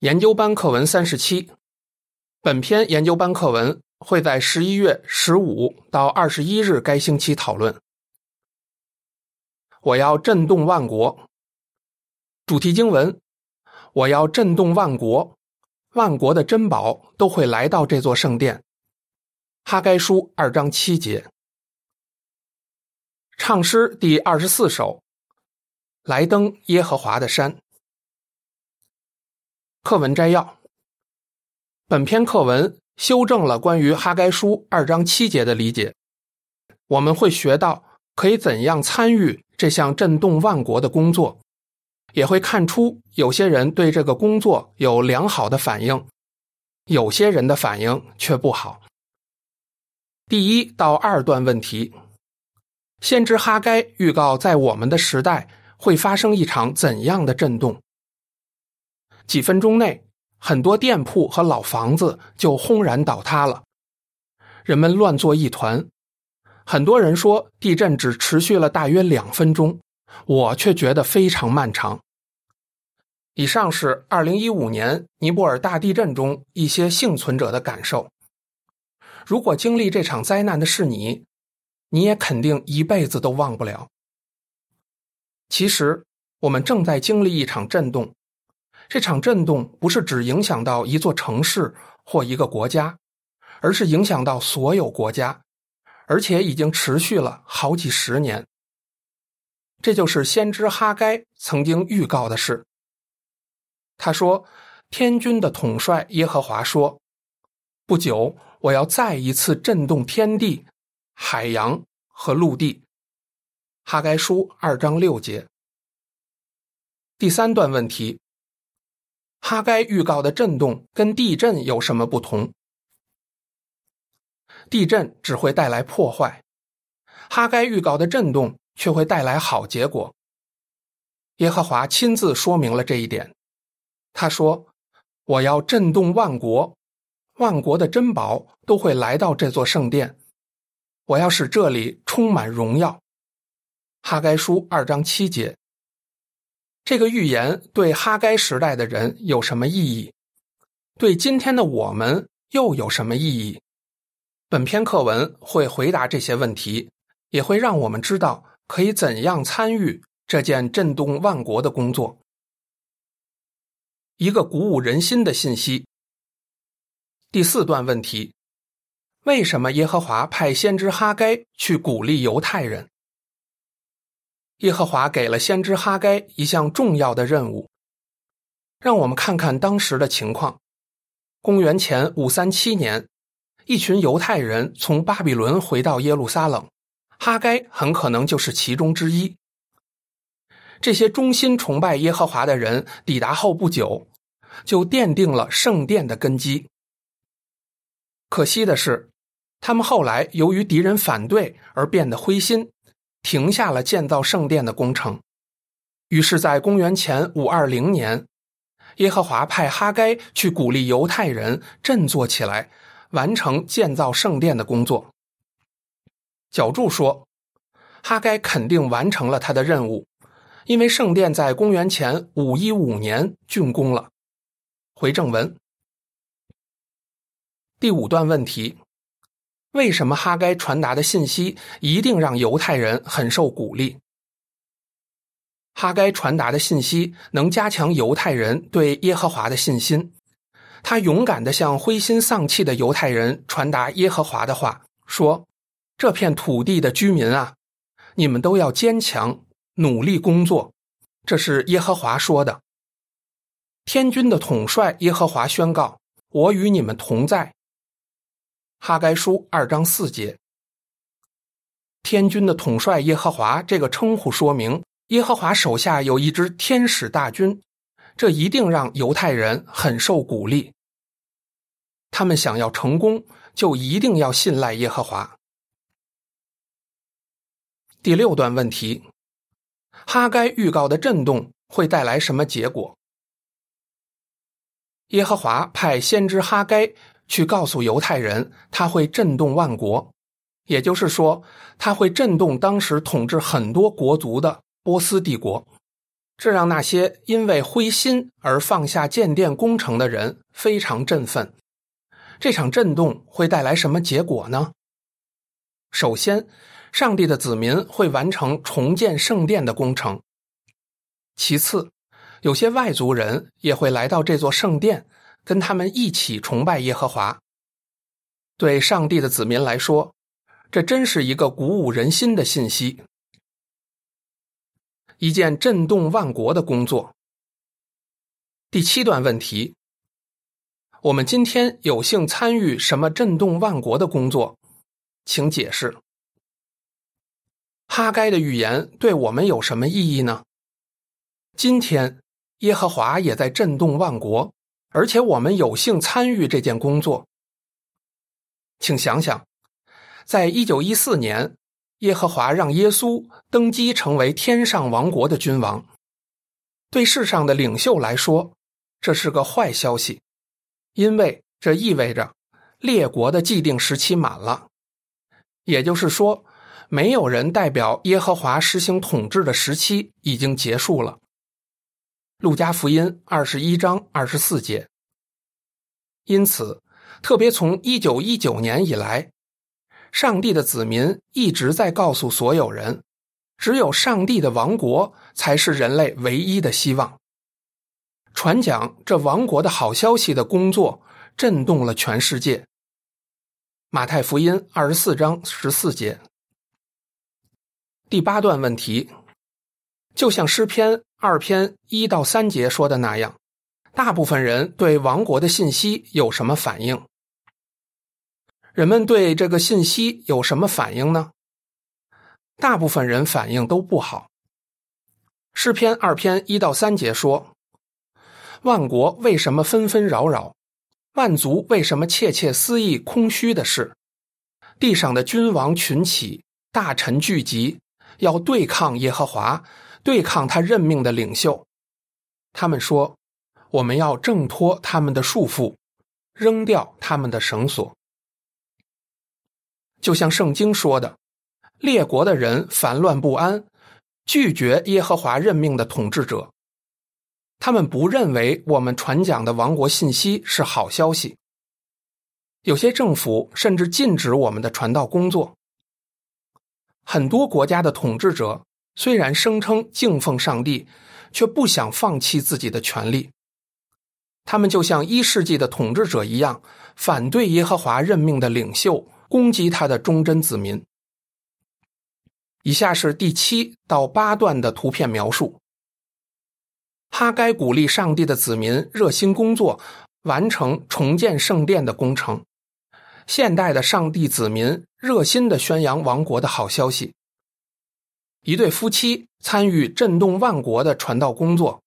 研究班课文三十七，本篇研究班课文会在十一月十五到二十一日该星期讨论。我要震动万国。主题经文：我要震动万国，万国的珍宝都会来到这座圣殿。哈该书二章七节。唱诗第二十四首：来登耶和华的山。课文摘要：本篇课文修正了关于哈该书二章七节的理解。我们会学到可以怎样参与这项震动万国的工作，也会看出有些人对这个工作有良好的反应，有些人的反应却不好。第一到二段问题，先知哈该预告在我们的时代会发生一场怎样的震动。几分钟内，很多店铺和老房子就轰然倒塌了，人们乱作一团。很多人说地震只持续了大约两分钟，我却觉得非常漫长。以上是二零一五年尼泊尔大地震中一些幸存者的感受。如果经历这场灾难的是你，你也肯定一辈子都忘不了。其实，我们正在经历一场震动。这场震动不是只影响到一座城市或一个国家，而是影响到所有国家，而且已经持续了好几十年。这就是先知哈该曾经预告的事。他说：“天军的统帅耶和华说，不久我要再一次震动天地、海洋和陆地。”哈该书二章六节。第三段问题。哈该预告的震动跟地震有什么不同？地震只会带来破坏，哈该预告的震动却会带来好结果。耶和华亲自说明了这一点。他说：“我要震动万国，万国的珍宝都会来到这座圣殿，我要使这里充满荣耀。”哈该书二章七节。这个预言对哈该时代的人有什么意义？对今天的我们又有什么意义？本篇课文会回答这些问题，也会让我们知道可以怎样参与这件震动万国的工作。一个鼓舞人心的信息。第四段问题：为什么耶和华派先知哈该去鼓励犹太人？耶和华给了先知哈该一项重要的任务，让我们看看当时的情况。公元前五三七年，一群犹太人从巴比伦回到耶路撒冷，哈该很可能就是其中之一。这些忠心崇拜耶和华的人抵达后不久，就奠定了圣殿的根基。可惜的是，他们后来由于敌人反对而变得灰心。停下了建造圣殿的工程，于是，在公元前五二零年，耶和华派哈该去鼓励犹太人振作起来，完成建造圣殿的工作。角柱说，哈该肯定完成了他的任务，因为圣殿在公元前五一五年竣工了。回正文，第五段问题。为什么哈该传达的信息一定让犹太人很受鼓励？哈该传达的信息能加强犹太人对耶和华的信心。他勇敢的向灰心丧气的犹太人传达耶和华的话，说：“这片土地的居民啊，你们都要坚强，努力工作。”这是耶和华说的。天军的统帅耶和华宣告：“我与你们同在。”哈该书二章四节，天军的统帅耶和华这个称呼说明耶和华手下有一支天使大军，这一定让犹太人很受鼓励。他们想要成功，就一定要信赖耶和华。第六段问题：哈该预告的震动会带来什么结果？耶和华派先知哈该。去告诉犹太人，他会震动万国，也就是说，他会震动当时统治很多国族的波斯帝国。这让那些因为灰心而放下建殿工程的人非常振奋。这场震动会带来什么结果呢？首先，上帝的子民会完成重建圣殿的工程。其次，有些外族人也会来到这座圣殿，跟他们一起崇拜耶和华。对上帝的子民来说，这真是一个鼓舞人心的信息，一件震动万国的工作。第七段问题：我们今天有幸参与什么震动万国的工作？请解释。哈该的预言对我们有什么意义呢？今天，耶和华也在震动万国，而且我们有幸参与这件工作。请想想，在一九一四年，耶和华让耶稣登基成为天上王国的君王。对世上的领袖来说，这是个坏消息，因为这意味着列国的既定时期满了，也就是说，没有人代表耶和华实行统治的时期已经结束了。路加福音二十一章二十四节。因此，特别从一九一九年以来，上帝的子民一直在告诉所有人，只有上帝的王国才是人类唯一的希望。传讲这王国的好消息的工作震动了全世界。马太福音二十四章十四节。第八段问题，就像诗篇。二篇一到三节说的那样，大部分人对王国的信息有什么反应？人们对这个信息有什么反应呢？大部分人反应都不好。诗篇二篇一到三节说：“万国为什么纷纷扰扰？万族为什么窃窃私议空虚的事？地上的君王群起，大臣聚集，要对抗耶和华。”对抗他任命的领袖，他们说：“我们要挣脱他们的束缚，扔掉他们的绳索。”就像圣经说的，列国的人烦乱不安，拒绝耶和华任命的统治者。他们不认为我们传讲的王国信息是好消息。有些政府甚至禁止我们的传道工作。很多国家的统治者。虽然声称敬奉上帝，却不想放弃自己的权利。他们就像一世纪的统治者一样，反对耶和华任命的领袖，攻击他的忠贞子民。以下是第七到八段的图片描述：哈该鼓励上帝的子民热心工作，完成重建圣殿的工程。现代的上帝子民热心的宣扬王国的好消息。一对夫妻参与震动万国的传道工作，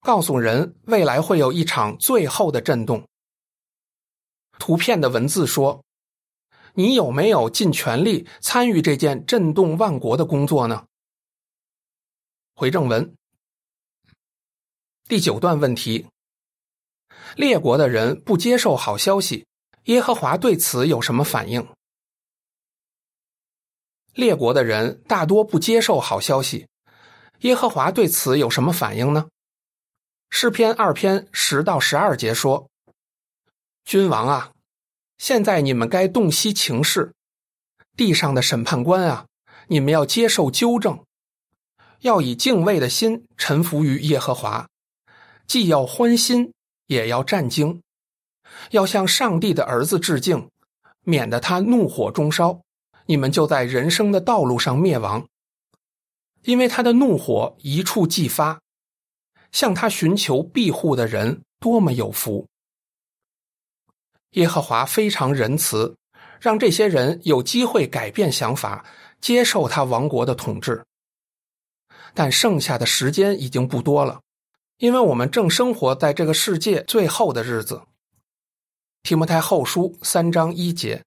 告诉人未来会有一场最后的震动。图片的文字说：“你有没有尽全力参与这件震动万国的工作呢？”回正文第九段问题：列国的人不接受好消息，耶和华对此有什么反应？列国的人大多不接受好消息，耶和华对此有什么反应呢？诗篇二篇十到十二节说：“君王啊，现在你们该洞悉情势；地上的审判官啊，你们要接受纠正，要以敬畏的心臣服于耶和华，既要欢心，也要战惊，要向上帝的儿子致敬，免得他怒火中烧。”你们就在人生的道路上灭亡，因为他的怒火一触即发。向他寻求庇护的人多么有福！耶和华非常仁慈，让这些人有机会改变想法，接受他王国的统治。但剩下的时间已经不多了，因为我们正生活在这个世界最后的日子。提摩太后书三章一节。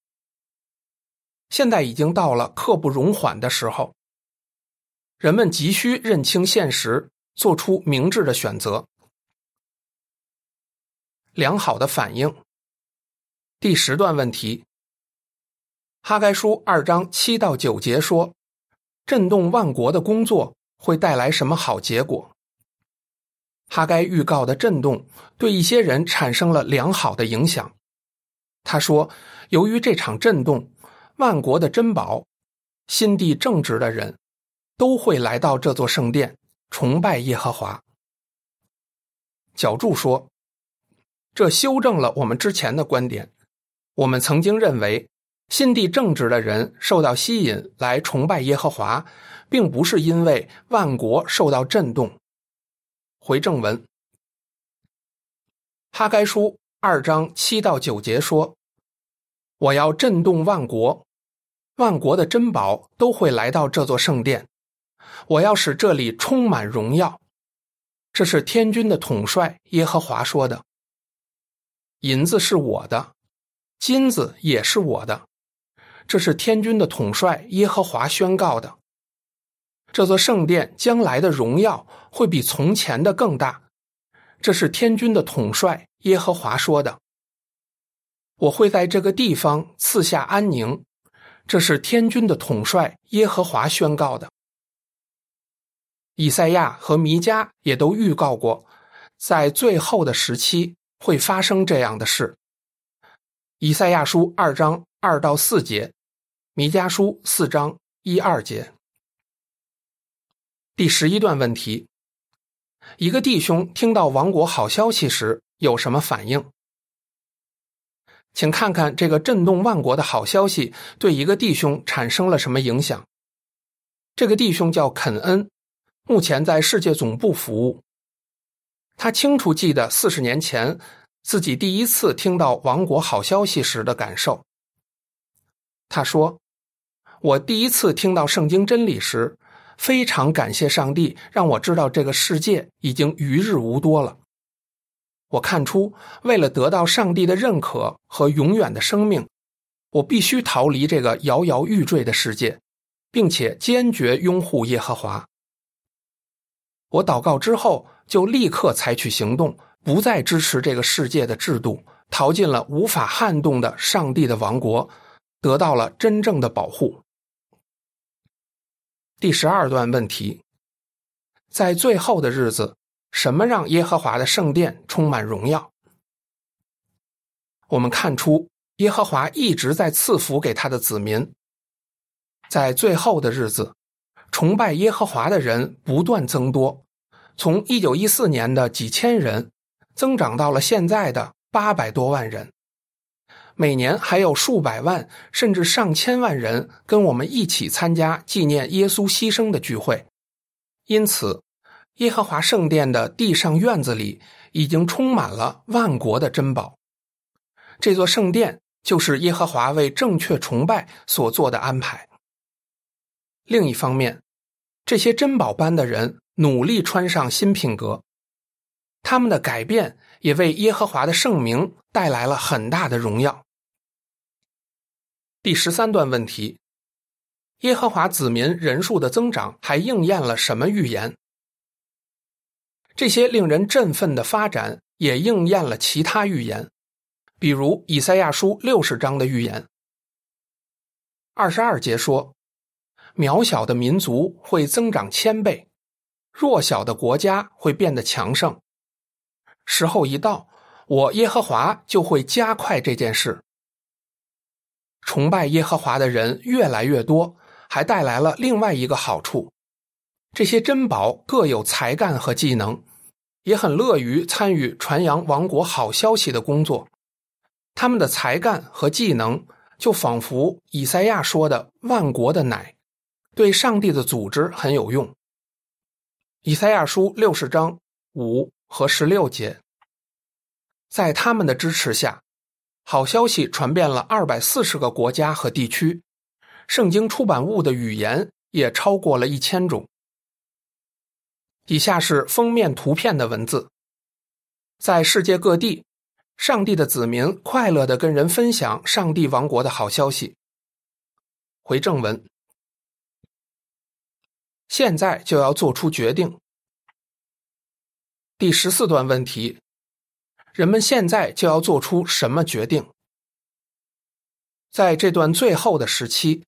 现在已经到了刻不容缓的时候，人们急需认清现实，做出明智的选择。良好的反应。第十段问题：哈该书二章七到九节说，震动万国的工作会带来什么好结果？哈该预告的震动对一些人产生了良好的影响。他说：“由于这场震动，万国的珍宝、心地正直的人都会来到这座圣殿，崇拜耶和华。”角柱说：“这修正了我们之前的观点。我们曾经认为，心地正直的人受到吸引来崇拜耶和华，并不是因为万国受到震动。”回正文，哈该书二章七到九节说：“我要震动万国，万国的珍宝都会来到这座圣殿，我要使这里充满荣耀。”这是天军的统帅耶和华说的：“银子是我的，金子也是我的。”这是天军的统帅耶和华宣告的。这座圣殿将来的荣耀会比从前的更大。这是天军的统帅耶和华说的：“我会在这个地方赐下安宁。”这是天军的统帅耶和华宣告的。以赛亚和弥迦也都预告过，在最后的时期会发生这样的事。以赛亚书二章二到四节，弥迦书四章一二节。第十一段问题：一个弟兄听到亡国好消息时有什么反应？请看看这个震动万国的好消息对一个弟兄产生了什么影响。这个弟兄叫肯恩。目前在世界总部服务。他清楚记得四十年前自己第一次听到王国好消息时的感受。他说：“我第一次听到圣经真理时，非常感谢上帝，让我知道这个世界已经余日无多了。我看出，为了得到上帝的认可和永远的生命，我必须逃离这个摇摇欲坠的世界，并且坚决拥护耶和华。”我祷告之后，就立刻采取行动，不再支持这个世界的制度，逃进了无法撼动的上帝的王国，得到了真正的保护。第十二段问题：在最后的日子，什么让耶和华的圣殿充满荣耀？我们看出，耶和华一直在赐福给他的子民。在最后的日子，崇拜耶和华的人不断增多。从一九一四年的几千人，增长到了现在的八百多万人，每年还有数百万甚至上千万人跟我们一起参加纪念耶稣牺牲的聚会。因此，耶和华圣殿的地上院子里已经充满了万国的珍宝。这座圣殿就是耶和华为正确崇拜所做的安排。另一方面，这些珍宝般的人。努力穿上新品格，他们的改变也为耶和华的圣名带来了很大的荣耀。第十三段问题：耶和华子民人数的增长还应验了什么预言？这些令人振奋的发展也应验了其他预言，比如以赛亚书六十章的预言。二十二节说：“渺小的民族会增长千倍。”弱小的国家会变得强盛，时候一到，我耶和华就会加快这件事。崇拜耶和华的人越来越多，还带来了另外一个好处：这些珍宝各有才干和技能，也很乐于参与传扬王国好消息的工作。他们的才干和技能，就仿佛以赛亚说的“万国的奶”，对上帝的组织很有用。以赛亚书六十章五和十六节，在他们的支持下，好消息传遍了二百四十个国家和地区，圣经出版物的语言也超过了一千种。以下是封面图片的文字，在世界各地，上帝的子民快乐的跟人分享上帝王国的好消息。回正文。现在就要做出决定。第十四段问题：人们现在就要做出什么决定？在这段最后的时期，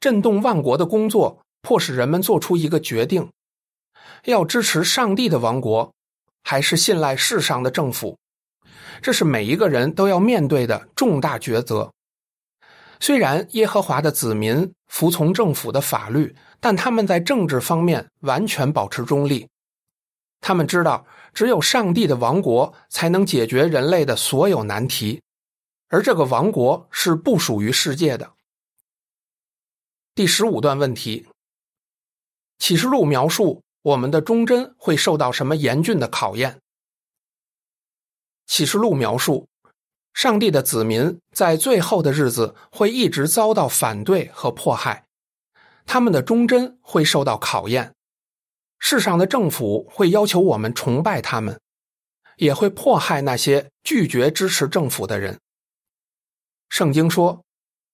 震动万国的工作迫使人们做出一个决定：要支持上帝的王国，还是信赖世上的政府？这是每一个人都要面对的重大抉择。虽然耶和华的子民服从政府的法律，但他们在政治方面完全保持中立。他们知道，只有上帝的王国才能解决人类的所有难题，而这个王国是不属于世界的。第十五段问题：启示录描述我们的忠贞会受到什么严峻的考验？启示录描述。上帝的子民在最后的日子会一直遭到反对和迫害，他们的忠贞会受到考验。世上的政府会要求我们崇拜他们，也会迫害那些拒绝支持政府的人。圣经说，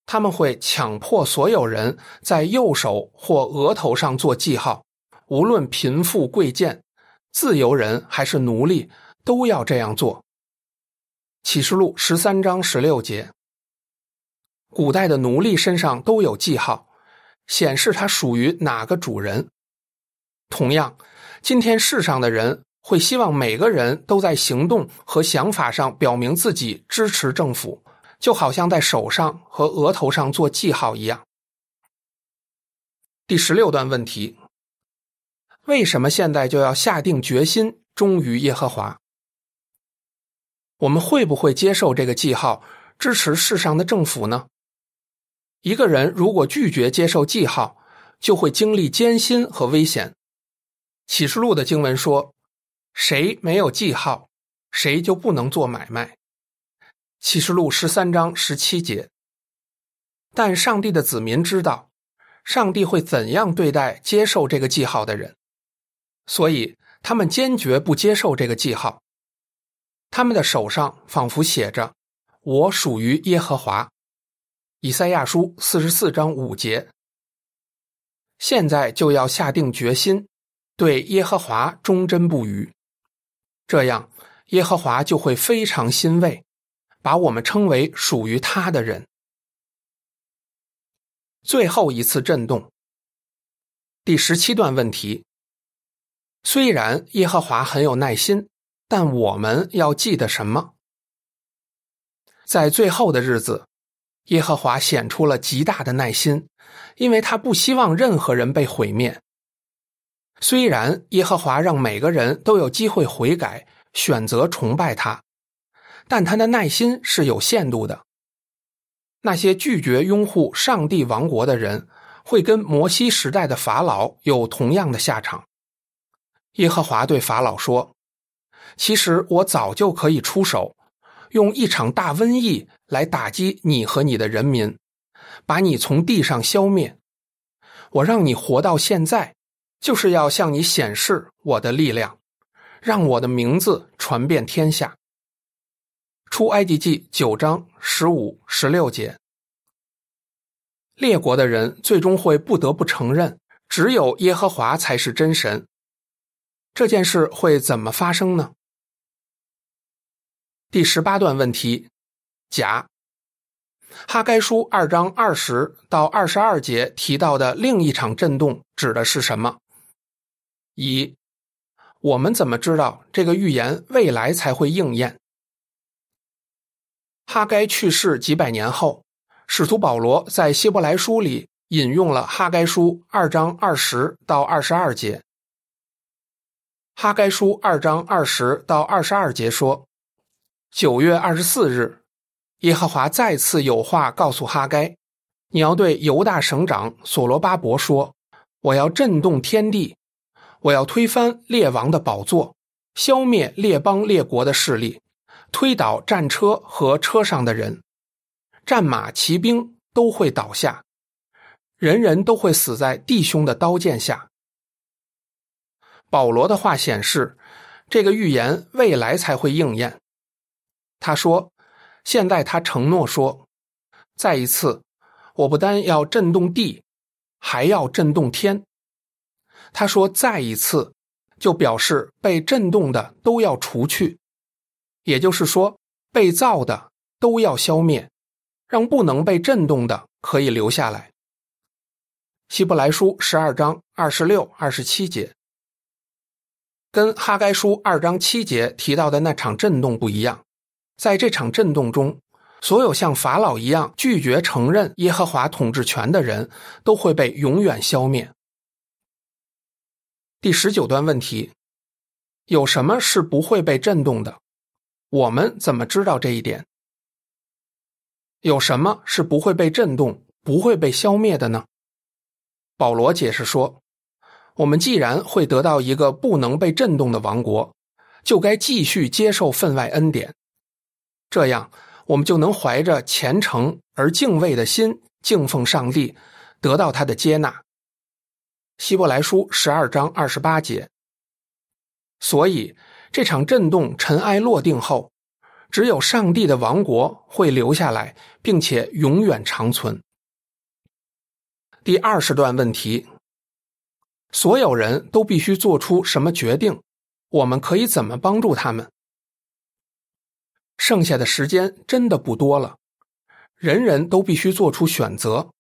他们会强迫所有人在右手或额头上做记号，无论贫富贵贱、自由人还是奴隶，都要这样做。启示录十三章十六节，古代的奴隶身上都有记号，显示他属于哪个主人。同样，今天世上的人会希望每个人都在行动和想法上表明自己支持政府，就好像在手上和额头上做记号一样。第十六段问题：为什么现在就要下定决心忠于耶和华？我们会不会接受这个记号，支持世上的政府呢？一个人如果拒绝接受记号，就会经历艰辛和危险。启示录的经文说：“谁没有记号，谁就不能做买卖。”启示录十三章十七节。但上帝的子民知道，上帝会怎样对待接受这个记号的人，所以他们坚决不接受这个记号。他们的手上仿佛写着“我属于耶和华”，以赛亚书四十四章五节。现在就要下定决心，对耶和华忠贞不渝，这样耶和华就会非常欣慰，把我们称为属于他的人。最后一次震动，第十七段问题：虽然耶和华很有耐心。但我们要记得什么？在最后的日子，耶和华显出了极大的耐心，因为他不希望任何人被毁灭。虽然耶和华让每个人都有机会悔改，选择崇拜他，但他的耐心是有限度的。那些拒绝拥护上帝王国的人，会跟摩西时代的法老有同样的下场。耶和华对法老说。其实我早就可以出手，用一场大瘟疫来打击你和你的人民，把你从地上消灭。我让你活到现在，就是要向你显示我的力量，让我的名字传遍天下。出埃及记九章十五、十六节，列国的人最终会不得不承认，只有耶和华才是真神。这件事会怎么发生呢？第十八段问题：甲，哈该书二章二十到二十二节提到的另一场震动指的是什么？乙，我们怎么知道这个预言未来才会应验？哈该去世几百年后，使徒保罗在希伯来书里引用了哈该书二章二十到二十二节。哈该书二章二十到二十二节说。九月二十四日，耶和华再次有话告诉哈该：“你要对犹大省长所罗巴伯说，我要震动天地，我要推翻列王的宝座，消灭列邦列国的势力，推倒战车和车上的人，战马骑兵都会倒下，人人都会死在弟兄的刀剑下。”保罗的话显示，这个预言未来才会应验。他说：“现在他承诺说，再一次，我不单要震动地，还要震动天。”他说：“再一次，就表示被震动的都要除去，也就是说，被造的都要消灭，让不能被震动的可以留下来。”希伯来书十二章二十六、二十七节。跟哈该书二章七节提到的那场震动不一样，在这场震动中，所有像法老一样拒绝承认耶和华统治权的人都会被永远消灭。第十九段问题：有什么是不会被震动的？我们怎么知道这一点？有什么是不会被震动、不会被消灭的呢？保罗解释说：“我们既然会得到一个不能被震动的王国，就该继续接受分外恩典，这样我们就能怀着虔诚而敬畏的心敬奉上帝，得到他的接纳。”希伯来书十二章二十八节。所以，这场震动尘埃落定后。只有上帝的王国会留下来，并且永远长存。第二十段问题：所有人都必须做出什么决定？我们可以怎么帮助他们？剩下的时间真的不多了，人人都必须做出选择：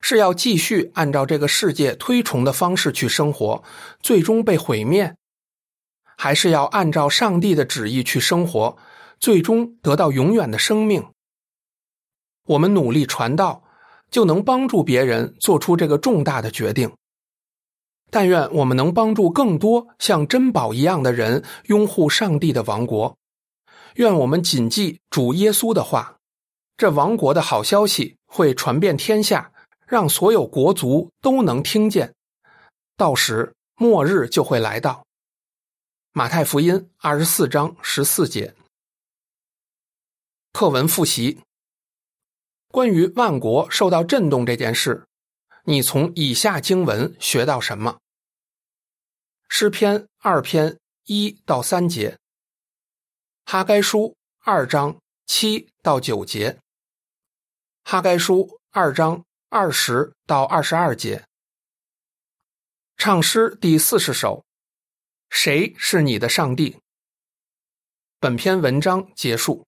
是要继续按照这个世界推崇的方式去生活，最终被毁灭，还是要按照上帝的旨意去生活？最终得到永远的生命。我们努力传道，就能帮助别人做出这个重大的决定。但愿我们能帮助更多像珍宝一样的人拥护上帝的王国。愿我们谨记主耶稣的话：这王国的好消息会传遍天下，让所有国族都能听见。到时末日就会来到。马太福音二十四章十四节。课文复习：关于万国受到震动这件事，你从以下经文学到什么？诗篇二篇一到三节，哈该书二章七到九节，哈该书二章二十到二十二节，唱诗第四十首，谁是你的上帝？本篇文章结束。